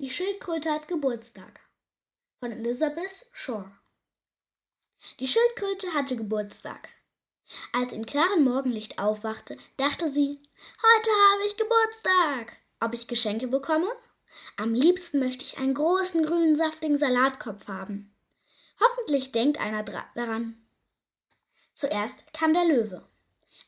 Die Schildkröte hat Geburtstag von Elizabeth Shore. Die Schildkröte hatte Geburtstag. Als im klaren Morgenlicht aufwachte, dachte sie, heute habe ich Geburtstag. Ob ich Geschenke bekomme? Am liebsten möchte ich einen großen grünen saftigen Salatkopf haben. Hoffentlich denkt einer daran. Zuerst kam der Löwe.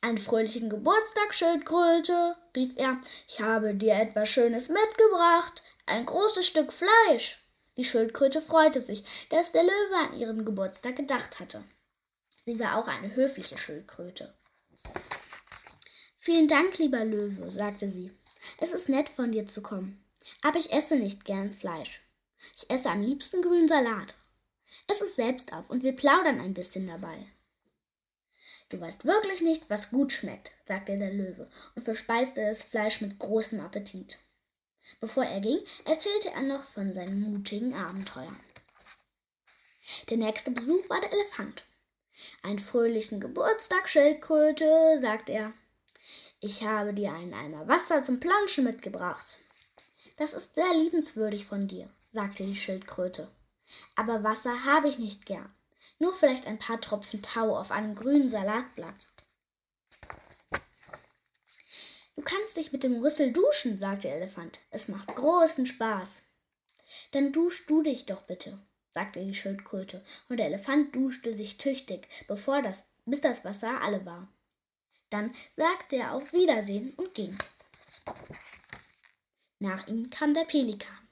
Einen fröhlichen Geburtstag, Schildkröte, rief er. Ich habe dir etwas Schönes mitgebracht. Ein großes Stück Fleisch. Die Schildkröte freute sich, dass der Löwe an ihren Geburtstag gedacht hatte. Sie war auch eine höfliche Schildkröte. Vielen Dank, lieber Löwe, sagte sie. Es ist nett von dir zu kommen. Aber ich esse nicht gern Fleisch. Ich esse am liebsten grünen Salat. Es selbst auf und wir plaudern ein bisschen dabei. Du weißt wirklich nicht, was gut schmeckt, sagte der Löwe und verspeiste das Fleisch mit großem Appetit. Bevor er ging, erzählte er noch von seinen mutigen Abenteuern. Der nächste Besuch war der Elefant. Einen fröhlichen Geburtstag, Schildkröte, sagte er. Ich habe dir einen Eimer Wasser zum Planschen mitgebracht. Das ist sehr liebenswürdig von dir, sagte die Schildkröte. Aber Wasser habe ich nicht gern. Nur vielleicht ein paar Tropfen Tau auf einem grünen Salatblatt. Du kannst dich mit dem Rüssel duschen, sagte der Elefant. Es macht großen Spaß. Dann dusch du dich doch bitte, sagte die Schildkröte, und der Elefant duschte sich tüchtig, bevor das, bis das Wasser alle war. Dann sagte er auf Wiedersehen und ging. Nach ihm kam der Pelikan.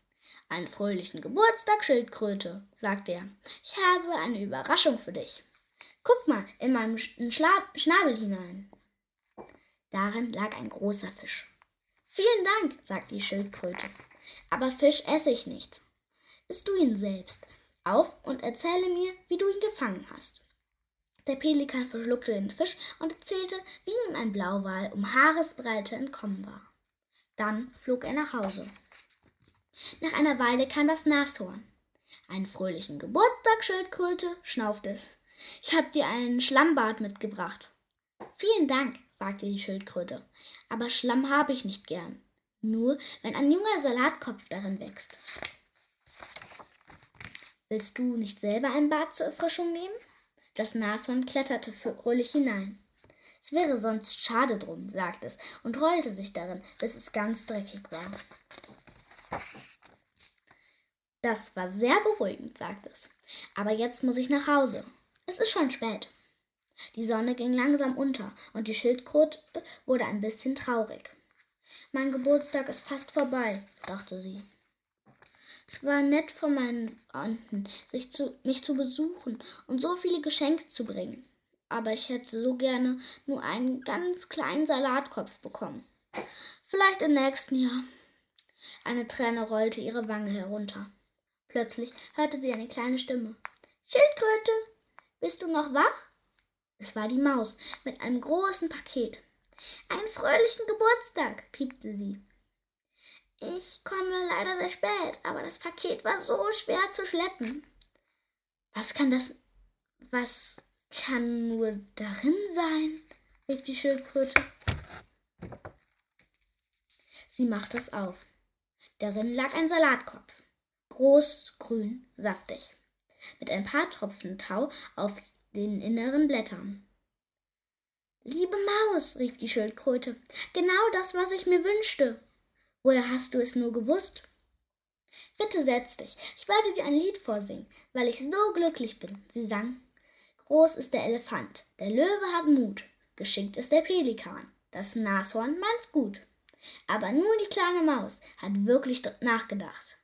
Einen fröhlichen Geburtstag, Schildkröte, sagte er. Ich habe eine Überraschung für dich. Guck mal in meinen Schnabel hinein. Darin lag ein großer Fisch. Vielen Dank, sagte die Schildkröte. Aber Fisch esse ich nicht. Isst du ihn selbst auf und erzähle mir, wie du ihn gefangen hast. Der Pelikan verschluckte den Fisch und erzählte, wie ihm ein Blauwal um Haaresbreite entkommen war. Dann flog er nach Hause. Nach einer Weile kam das Nashorn. Einen fröhlichen Geburtstag, Schildkröte, schnaufte es. Ich habe dir einen Schlammbad mitgebracht. Vielen Dank, sagte die Schildkröte. Aber Schlamm habe ich nicht gern. Nur, wenn ein junger Salatkopf darin wächst. Willst du nicht selber ein Bad zur Erfrischung nehmen? Das Nashorn kletterte fröhlich hinein. Es wäre sonst schade drum, sagte es und rollte sich darin, bis es ganz dreckig war. Das war sehr beruhigend, sagte es. Aber jetzt muss ich nach Hause. Es ist schon spät. Die Sonne ging langsam unter und die Schildkröte wurde ein bisschen traurig. Mein Geburtstag ist fast vorbei, dachte sie. Es war nett von meinen Freunden, sich zu, mich zu besuchen und so viele Geschenke zu bringen. Aber ich hätte so gerne nur einen ganz kleinen Salatkopf bekommen. Vielleicht im nächsten Jahr. Eine Träne rollte ihre Wange herunter. Plötzlich hörte sie eine kleine Stimme. Schildkröte, bist du noch wach? Es war die Maus mit einem großen Paket. Einen fröhlichen Geburtstag, piepte sie. Ich komme leider sehr spät, aber das Paket war so schwer zu schleppen. Was kann das. Was kann nur darin sein? rief die Schildkröte. Sie machte es auf. Darin lag ein Salatkopf. Groß, grün, saftig. Mit ein paar Tropfen Tau auf den inneren Blättern. Liebe Maus, rief die Schildkröte, genau das, was ich mir wünschte. Woher hast du es nur gewusst? Bitte setz dich, ich werde dir ein Lied vorsingen, weil ich so glücklich bin. Sie sang. Groß ist der Elefant, der Löwe hat Mut, geschickt ist der Pelikan, das Nashorn meint's gut. Aber nur die kleine Maus hat wirklich nachgedacht.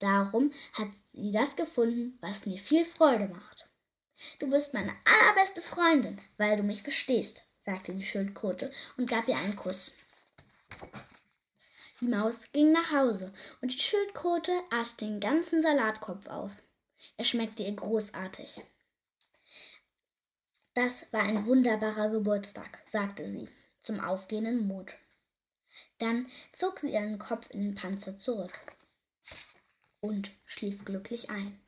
Darum hat sie das gefunden, was mir viel Freude macht. Du bist meine allerbeste Freundin, weil du mich verstehst, sagte die Schildkröte und gab ihr einen Kuss. Die Maus ging nach Hause und die Schildkröte aß den ganzen Salatkopf auf. Er schmeckte ihr großartig. Das war ein wunderbarer Geburtstag, sagte sie zum aufgehenden Mond. Dann zog sie ihren Kopf in den Panzer zurück und schlief glücklich ein.